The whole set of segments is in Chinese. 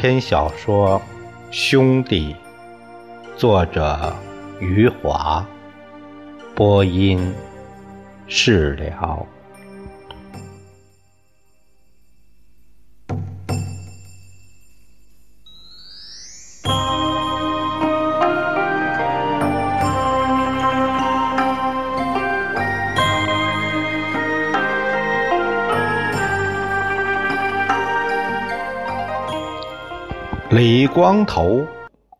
篇小说《兄弟》，作者余华，播音释了。李光头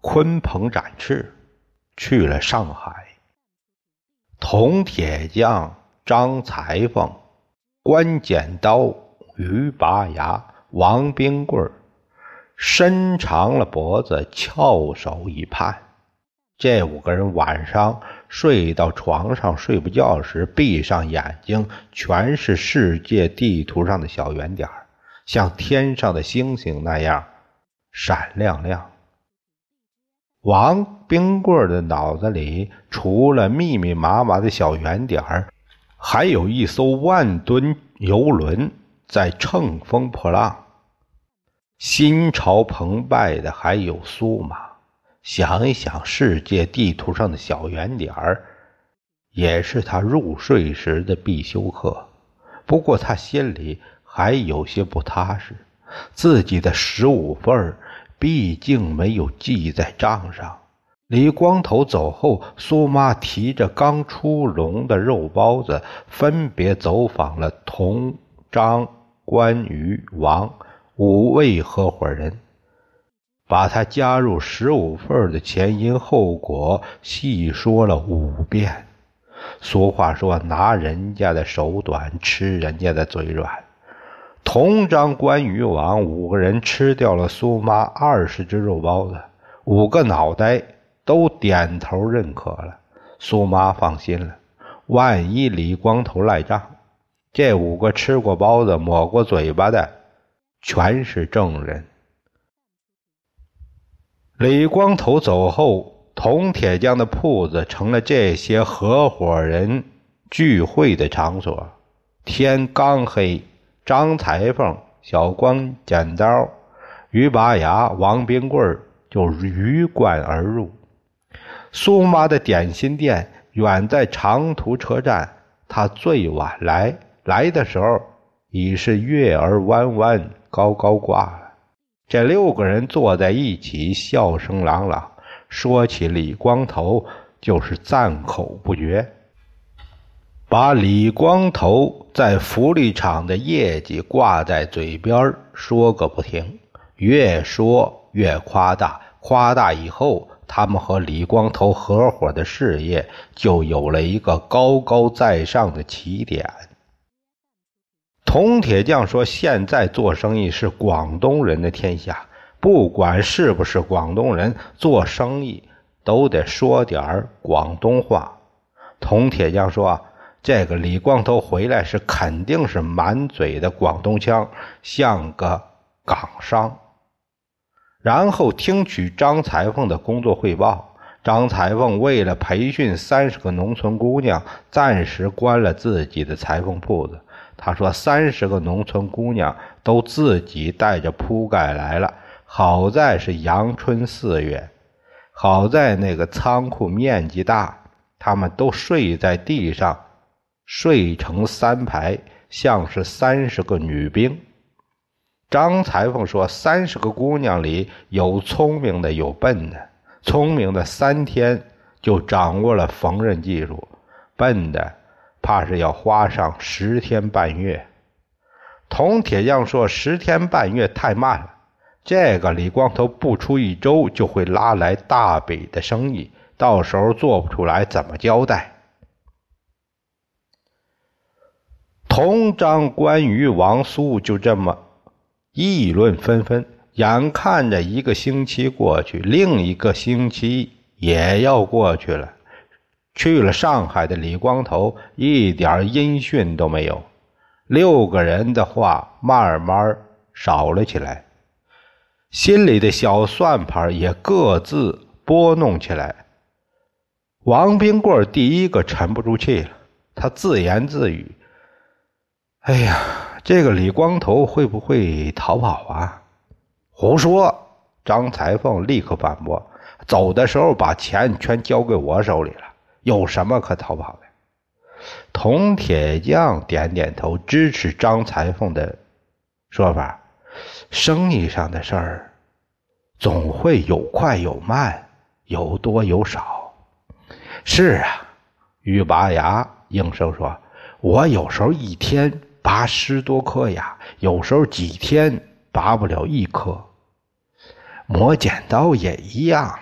鲲鹏展翅去了上海，铜铁匠张裁缝、关剪刀于拔牙、王冰棍伸长了脖子翘首以盼。这五个人晚上睡到床上睡不觉时，闭上眼睛，全是世界地图上的小圆点像天上的星星那样。闪亮亮。王冰棍的脑子里除了密密麻麻的小圆点儿，还有一艘万吨游轮在乘风破浪。心潮澎湃的还有苏马。想一想，世界地图上的小圆点儿，也是他入睡时的必修课。不过他心里还有些不踏实，自己的十五份儿。毕竟没有记在账上。李光头走后，苏妈提着刚出笼的肉包子，分别走访了童、张、关、于、王五位合伙人，把他加入十五份的前因后果细说了五遍。俗话说：“拿人家的手短，吃人家的嘴软。”同张关羽王五个人吃掉了苏妈二十只肉包子，五个脑袋都点头认可了。苏妈放心了，万一李光头赖账，这五个吃过包子、抹过嘴巴的全是证人。李光头走后，铜铁匠的铺子成了这些合伙人聚会的场所。天刚黑。张裁缝、小光剪刀、于拔牙、王冰棍就鱼贯而入。苏妈的点心店远在长途车站，他最晚来，来的时候已是月儿弯弯，高高挂了。这六个人坐在一起，笑声朗朗，说起李光头就是赞口不绝。把李光头在福利厂的业绩挂在嘴边说个不停，越说越夸大。夸大以后，他们和李光头合伙的事业就有了一个高高在上的起点。铜铁匠说：“现在做生意是广东人的天下，不管是不是广东人，做生意都得说点广东话。”铜铁匠说。这个李光头回来是肯定是满嘴的广东腔，像个港商。然后听取张裁缝的工作汇报。张裁缝为了培训三十个农村姑娘，暂时关了自己的裁缝铺子。他说：“三十个农村姑娘都自己带着铺盖来了。好在是阳春四月，好在那个仓库面积大，他们都睡在地上。”睡成三排，像是三十个女兵。张裁缝说：“三十个姑娘里有聪明的，有笨的。聪明的三天就掌握了缝纫技术，笨的怕是要花上十天半月。”铜铁匠说：“十天半月太慢了，这个李光头不出一周就会拉来大笔的生意，到时候做不出来怎么交代？”同张关于王苏就这么议论纷纷，眼看着一个星期过去，另一个星期也要过去了。去了上海的李光头一点音讯都没有，六个人的话慢慢少了起来，心里的小算盘也各自拨弄起来。王冰棍第一个沉不住气了，他自言自语。哎呀，这个李光头会不会逃跑啊？胡说！张裁缝立刻反驳：“走的时候把钱全交给我手里了，有什么可逃跑的？”铜铁匠点点头，支持张裁缝的说法：“生意上的事儿，总会有快有慢，有多有少。”是啊，于拔牙应声说：“我有时候一天拔十多颗牙，有时候几天拔不了一颗。”磨剪刀也一样，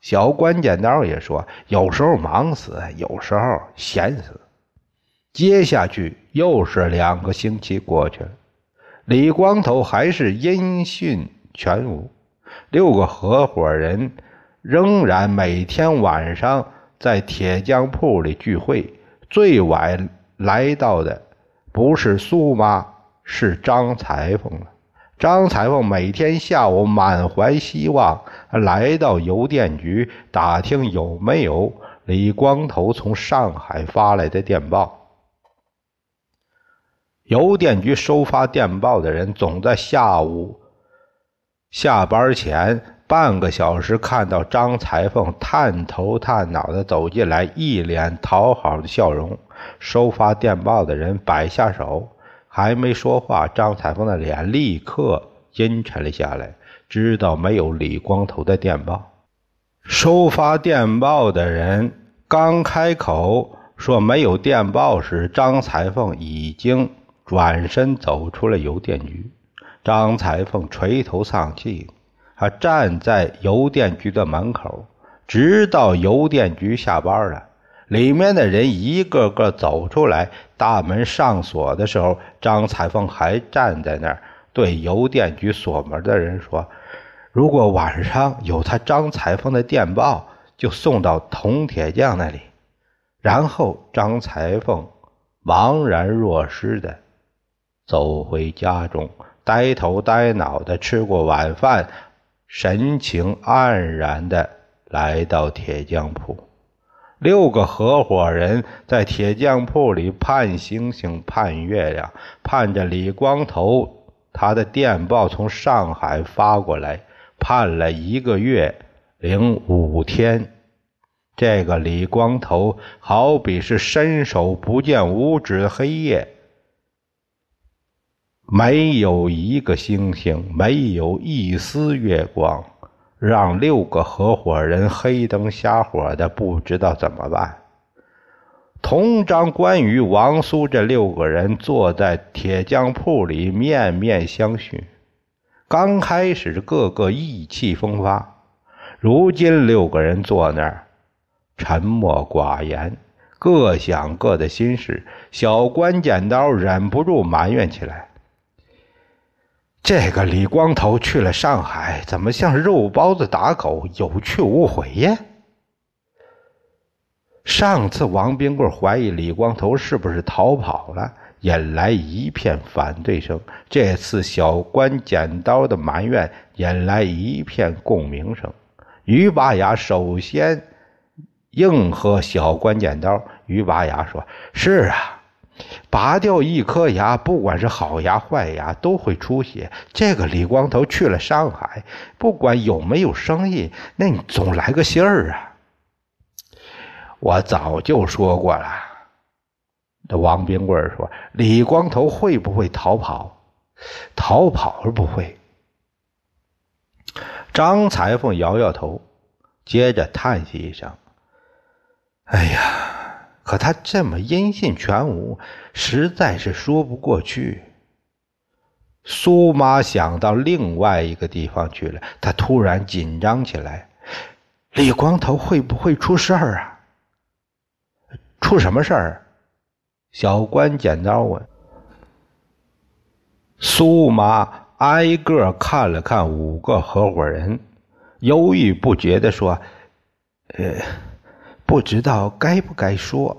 小关剪刀也说：“有时候忙死，有时候闲死。”接下去又是两个星期过去了，李光头还是音讯全无。六个合伙人仍然每天晚上在铁匠铺里聚会，最晚来到的不是苏妈，是张裁缝了。张裁缝每天下午满怀希望来到邮电局打听有没有李光头从上海发来的电报。邮电局收发电报的人总在下午下班前半个小时看到张裁缝探头探脑的走进来，一脸讨好的笑容。收发电报的人摆下手。还没说话，张彩凤的脸立刻阴沉了下来。知道没有李光头的电报。收发电报的人刚开口说没有电报时，张彩凤已经转身走出了邮电局。张彩凤垂头丧气，他站在邮电局的门口，直到邮电局下班了。里面的人一个个走出来，大门上锁的时候，张彩凤还站在那儿，对邮电局锁门的人说：“如果晚上有他张彩凤的电报，就送到铜铁匠那里。”然后张彩凤茫然若失的走回家中，呆头呆脑的吃过晚饭，神情黯然的来到铁匠铺。六个合伙人在铁匠铺里盼星星盼月亮，盼着李光头他的电报从上海发过来，盼了一个月零五天。这个李光头好比是伸手不见五指的黑夜，没有一个星星，没有一丝月光。让六个合伙人黑灯瞎火的，不知道怎么办。同张、关羽、王苏这六个人坐在铁匠铺里，面面相觑。刚开始，个个意气风发，如今六个人坐那儿，沉默寡言，各想各的心事。小关剪刀忍不住埋怨起来。这个李光头去了上海，怎么像肉包子打狗，有去无回呀？上次王冰棍怀疑李光头是不是逃跑了，引来一片反对声。这次小关剪刀的埋怨引来一片共鸣声。于拔牙首先应和小关剪刀。于拔牙说：“是啊。”拔掉一颗牙，不管是好牙坏牙，都会出血。这个李光头去了上海，不管有没有生意，那你总来个信儿啊！我早就说过了。这王冰棍说：“李光头会不会逃跑？逃跑是不会。”张裁缝摇摇头，接着叹息一声：“哎呀！”可他这么音信全无，实在是说不过去。苏妈想到另外一个地方去了，她突然紧张起来：“李光头会不会出事儿啊？出什么事儿？”小关剪刀问。苏妈挨个看了看五个合伙人，犹豫不决的说：“呃。”不知道该不该说，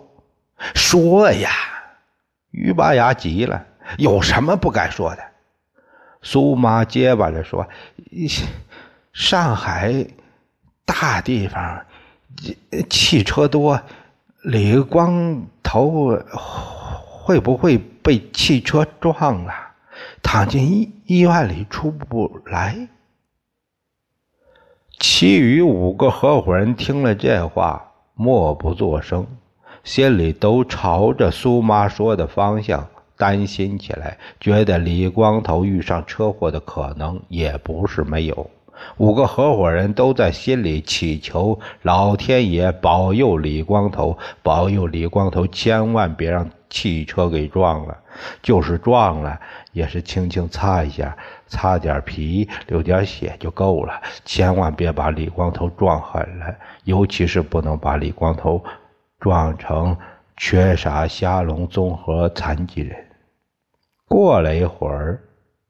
说呀！于拔牙急了，有什么不该说的？苏妈结巴着说：“上海大地方，汽车多，李光头会不会被汽车撞了，躺进医医院里出不来？”其余五个合伙人听了这话，默不作声，心里都朝着苏妈说的方向担心起来，觉得李光头遇上车祸的可能也不是没有。五个合伙人都在心里祈求老天爷保佑李光头，保佑李光头，千万别让汽车给撞了。就是撞了，也是轻轻擦一下，擦点皮，流点血就够了。千万别把李光头撞狠了，尤其是不能把李光头撞成缺啥瞎聋综合残疾人。过了一会儿，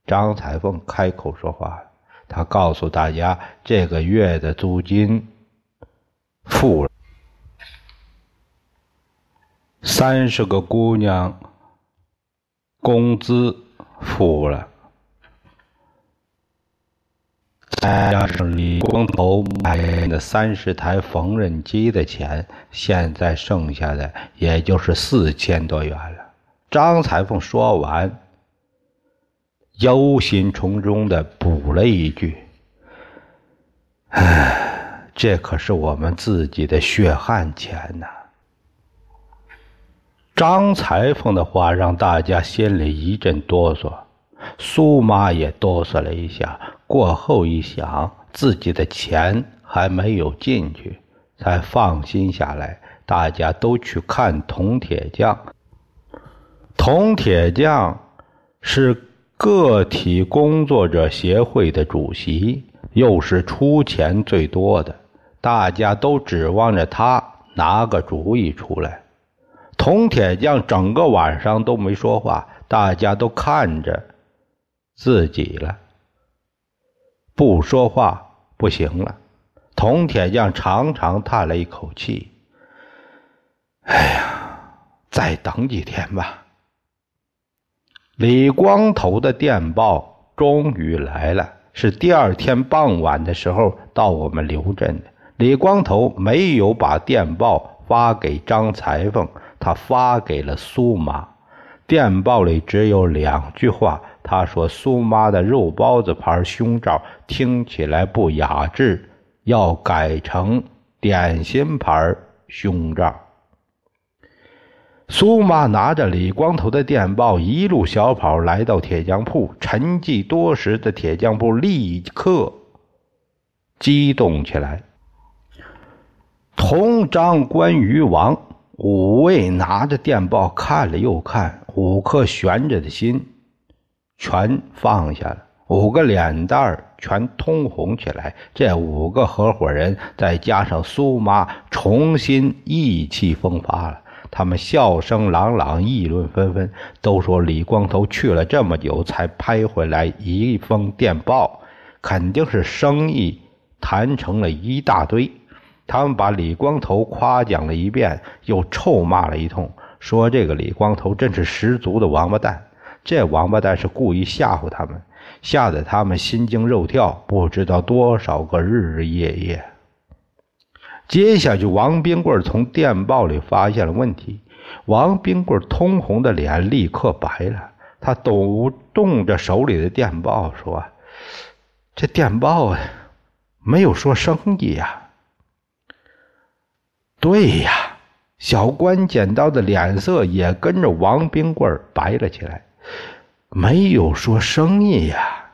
张彩凤开口说话。他告诉大家，这个月的租金付了，三十个姑娘工资付了，再加上李光头买的三十台缝纫机的钱，现在剩下的也就是四千多元了。张裁缝说完。忧心忡忡的补了一句：“唉，这可是我们自己的血汗钱呐。”张裁缝的话让大家心里一阵哆嗦，苏妈也哆嗦了一下。过后一想，自己的钱还没有进去，才放心下来。大家都去看铜铁匠。铜铁匠是。个体工作者协会的主席，又是出钱最多的，大家都指望着他拿个主意出来。铜铁匠整个晚上都没说话，大家都看着自己了。不说话不行了，铜铁匠长长叹了一口气：“哎呀，再等几天吧。”李光头的电报终于来了，是第二天傍晚的时候到我们刘镇的。李光头没有把电报发给张裁缝，他发给了苏妈。电报里只有两句话，他说：“苏妈的肉包子牌胸罩听起来不雅致，要改成点心牌胸罩。”苏妈拿着李光头的电报，一路小跑来到铁匠铺。沉寂多时的铁匠铺立刻激动起来。同张、关于王五位拿着电报看了又看，五颗悬着的心全放下了，五个脸蛋儿全通红起来。这五个合伙人再加上苏妈，重新意气风发了。他们笑声朗朗，议论纷纷，都说李光头去了这么久才拍回来一封电报，肯定是生意谈成了一大堆。他们把李光头夸奖了一遍，又臭骂了一通，说这个李光头真是十足的王八蛋。这王八蛋是故意吓唬他们，吓得他们心惊肉跳，不知道多少个日日夜夜。接下去，王冰棍从电报里发现了问题。王冰棍通红的脸立刻白了，他抖动着手里的电报说：“这电报没有说生意呀。”对呀，小关剪刀的脸色也跟着王冰棍白了起来，没有说生意呀。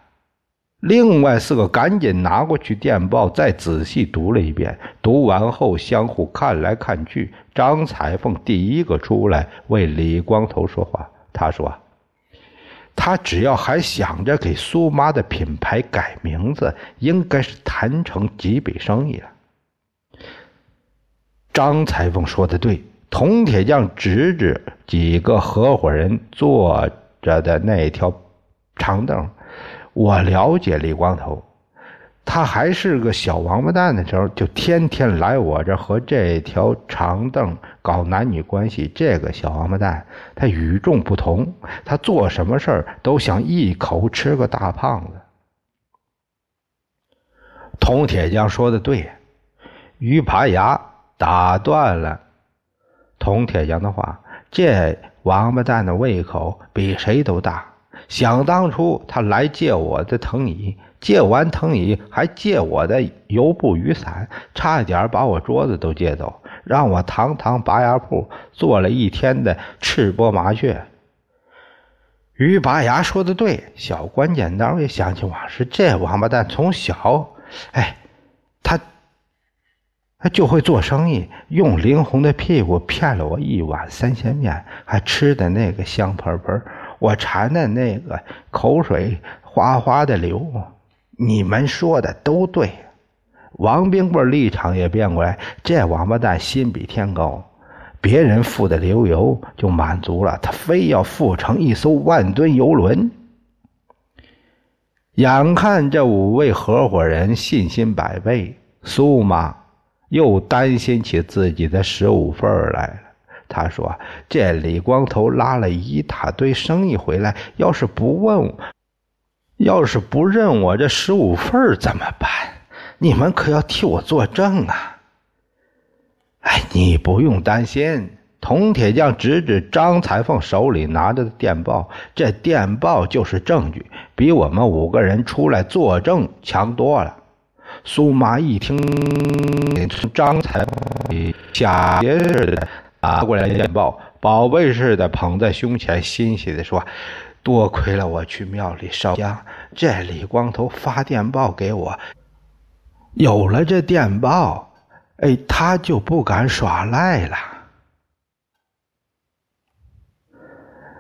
另外四个赶紧拿过去电报，再仔细读了一遍。读完后，相互看来看去。张彩凤第一个出来为李光头说话。他说：“他只要还想着给苏妈的品牌改名字，应该是谈成几笔生意了。”张裁缝说的对。铜铁匠指指几个合伙人坐着的那条长凳。我了解李光头，他还是个小王八蛋的时候，就天天来我这和这条长凳搞男女关系。这个小王八蛋，他与众不同，他做什么事儿都想一口吃个大胖子。铜铁匠说的对，鱼爬牙打断了铜铁匠的话。这王八蛋的胃口比谁都大。想当初，他来借我的藤椅，借完藤椅还借我的油布雨伞，差一点把我桌子都借走，让我堂堂拔牙铺做了一天的赤膊麻雀。于拔牙说的对，小关剪刀也想起往事，这王八蛋从小，哎，他他就会做生意，用林红的屁股骗了我一碗三鲜面，还吃的那个香喷喷，我馋的那个口水哗哗的流。你们说的都对，王冰棍立场也变过来。这王八蛋心比天高，别人富的流油就满足了，他非要富成一艘万吨游轮。眼看这五位合伙人信心百倍，苏妈又担心起自己的十五份来了。他说：“这李光头拉了一大堆生意回来，要是不问。”要是不认我这十五份怎么办？你们可要替我作证啊！哎，你不用担心。铜铁匠指指张裁缝手里拿着的电报，这电报就是证据，比我们五个人出来作证强多了。苏妈一听，张彩凤下邪似的拿过来电报，宝贝似的捧在胸前，欣喜的说。多亏了我去庙里烧香，这李光头发电报给我，有了这电报，哎，他就不敢耍赖了。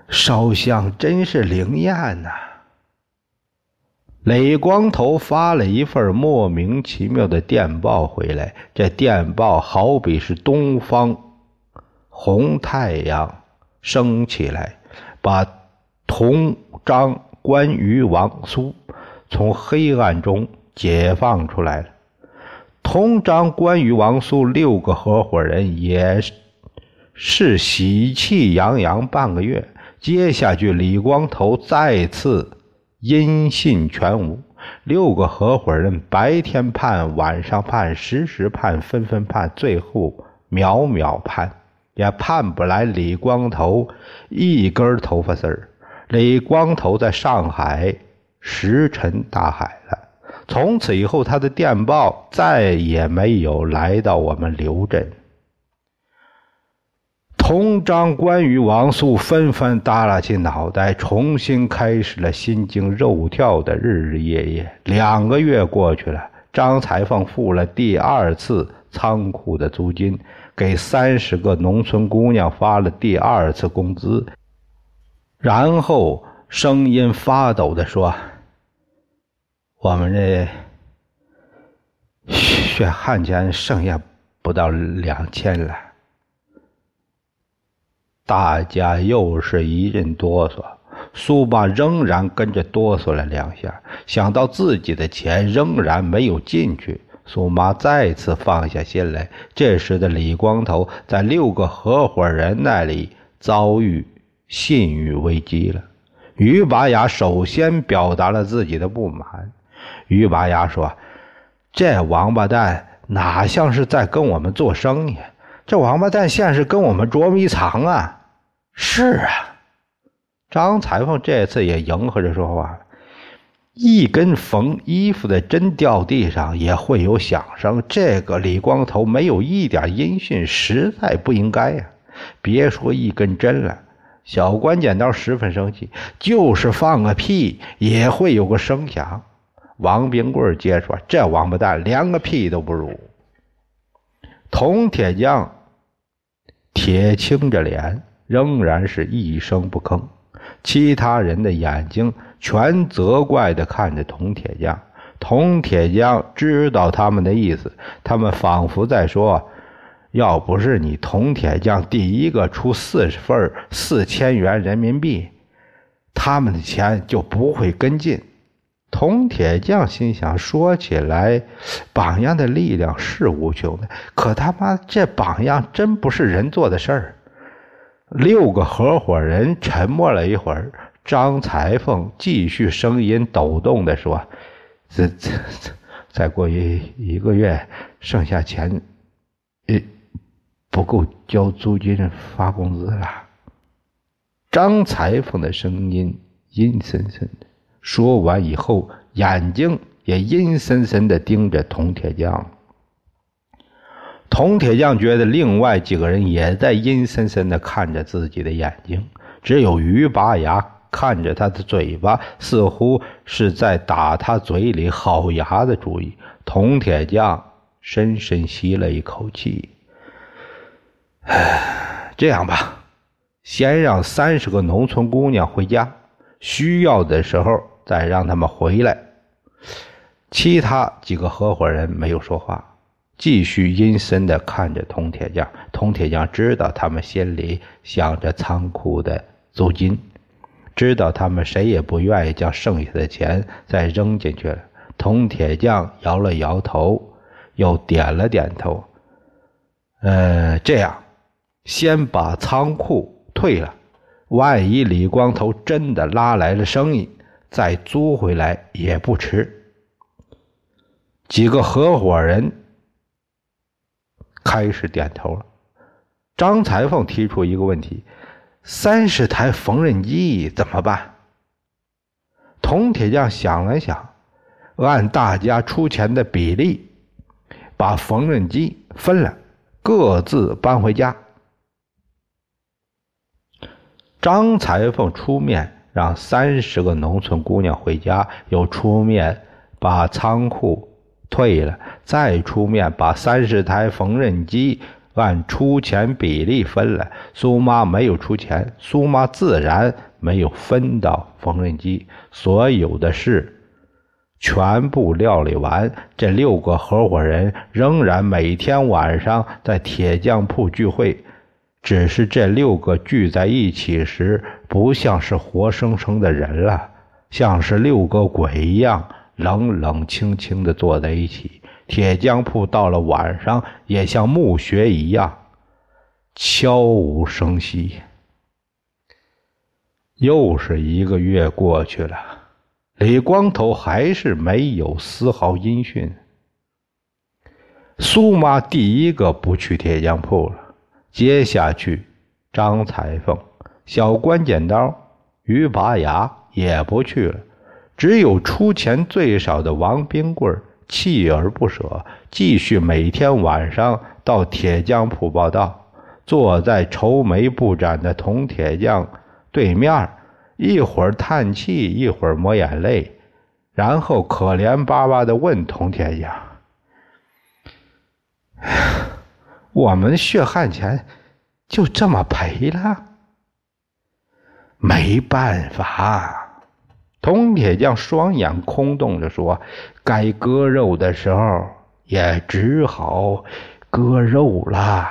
烧香真是灵验呐！李光头发了一份莫名其妙的电报回来，这电报好比是东方红太阳升起来，把。同张、关于、王苏从黑暗中解放出来了。同张、关于、王苏六个合伙人也是喜气洋洋半个月。接下去，李光头再次音信全无。六个合伙人白天判，晚上判，时时判，分分判，最后秒秒判，也判不来李光头一根头发丝儿。李光头在上海石沉大海了。从此以后，他的电报再也没有来到我们刘镇。同章、关羽、王素纷纷耷拉起脑袋，重新开始了心惊肉跳的日日夜夜。两个月过去了，张裁缝付了第二次仓库的租金，给三十个农村姑娘发了第二次工资。然后声音发抖的说：“我们这血汗钱剩下不到两千了。”大家又是一阵哆嗦。苏巴仍然跟着哆嗦了两下，想到自己的钱仍然没有进去，苏妈再次放下心来。这时的李光头在六个合伙人那里遭遇。信誉危机了。于拔牙首先表达了自己的不满。于拔牙说：“这王八蛋哪像是在跟我们做生意？这王八蛋像是跟我们捉迷藏啊！”是啊，张裁缝这次也迎合着说话：“一根缝衣服的针掉地上也会有响声。这个李光头没有一点音讯，实在不应该呀！别说一根针了。”小关剪刀十分生气，就是放个屁也会有个声响。王冰棍接着说：“这王八蛋连个屁都不如。”铜铁匠铁青着脸，仍然是一声不吭。其他人的眼睛全责怪的看着铜铁匠。铜铁匠知道他们的意思，他们仿佛在说。要不是你铜铁匠第一个出四十份四千元人民币，他们的钱就不会跟进。铜铁匠心想：说起来，榜样的力量是无穷的，可他妈这榜样真不是人做的事儿。六个合伙人沉默了一会儿，张裁缝继续声音抖动的说：“这、这、这再过一一个月，剩下钱，呃。”不够交租金、发工资了。张裁缝的声音阴森森的，说完以后，眼睛也阴森森地盯着铜铁匠。铜铁匠觉得另外几个人也在阴森森地看着自己的眼睛，只有于拔牙看着他的嘴巴，似乎是在打他嘴里好牙的主意。铜铁匠深深吸了一口气，唉，这样吧，先让三十个农村姑娘回家，需要的时候再让他们回来。其他几个合伙人没有说话。继续阴森地看着铜铁匠。铜铁匠知道他们心里想着仓库的租金，知道他们谁也不愿意将剩下的钱再扔进去了。铜铁匠摇了摇头，又点了点头。呃，这样，先把仓库退了，万一李光头真的拉来了生意，再租回来也不迟。几个合伙人。开始点头了。张裁缝提出一个问题：三十台缝纫机怎么办？铜铁匠想了想，按大家出钱的比例，把缝纫机分了，各自搬回家。张裁缝出面让三十个农村姑娘回家，又出面把仓库。退了，再出面把三十台缝纫机按出钱比例分了。苏妈没有出钱，苏妈自然没有分到缝纫机。所有的事全部料理完，这六个合伙人仍然每天晚上在铁匠铺聚会，只是这六个聚在一起时，不像是活生生的人了，像是六个鬼一样。冷冷清清的坐在一起，铁匠铺到了晚上也像墓穴一样悄无声息。又是一个月过去了，李光头还是没有丝毫音讯。苏妈第一个不去铁匠铺了，接下去张裁缝、小关剪刀、于拔牙也不去了。只有出钱最少的王冰棍锲而不舍，继续每天晚上到铁匠铺报道，坐在愁眉不展的铜铁匠对面，一会儿叹气，一会儿抹眼泪，然后可怜巴巴的问铜铁匠：“我们血汗钱就这么赔了？没办法。”铜铁匠双眼空洞着说：“该割肉的时候，也只好割肉了。”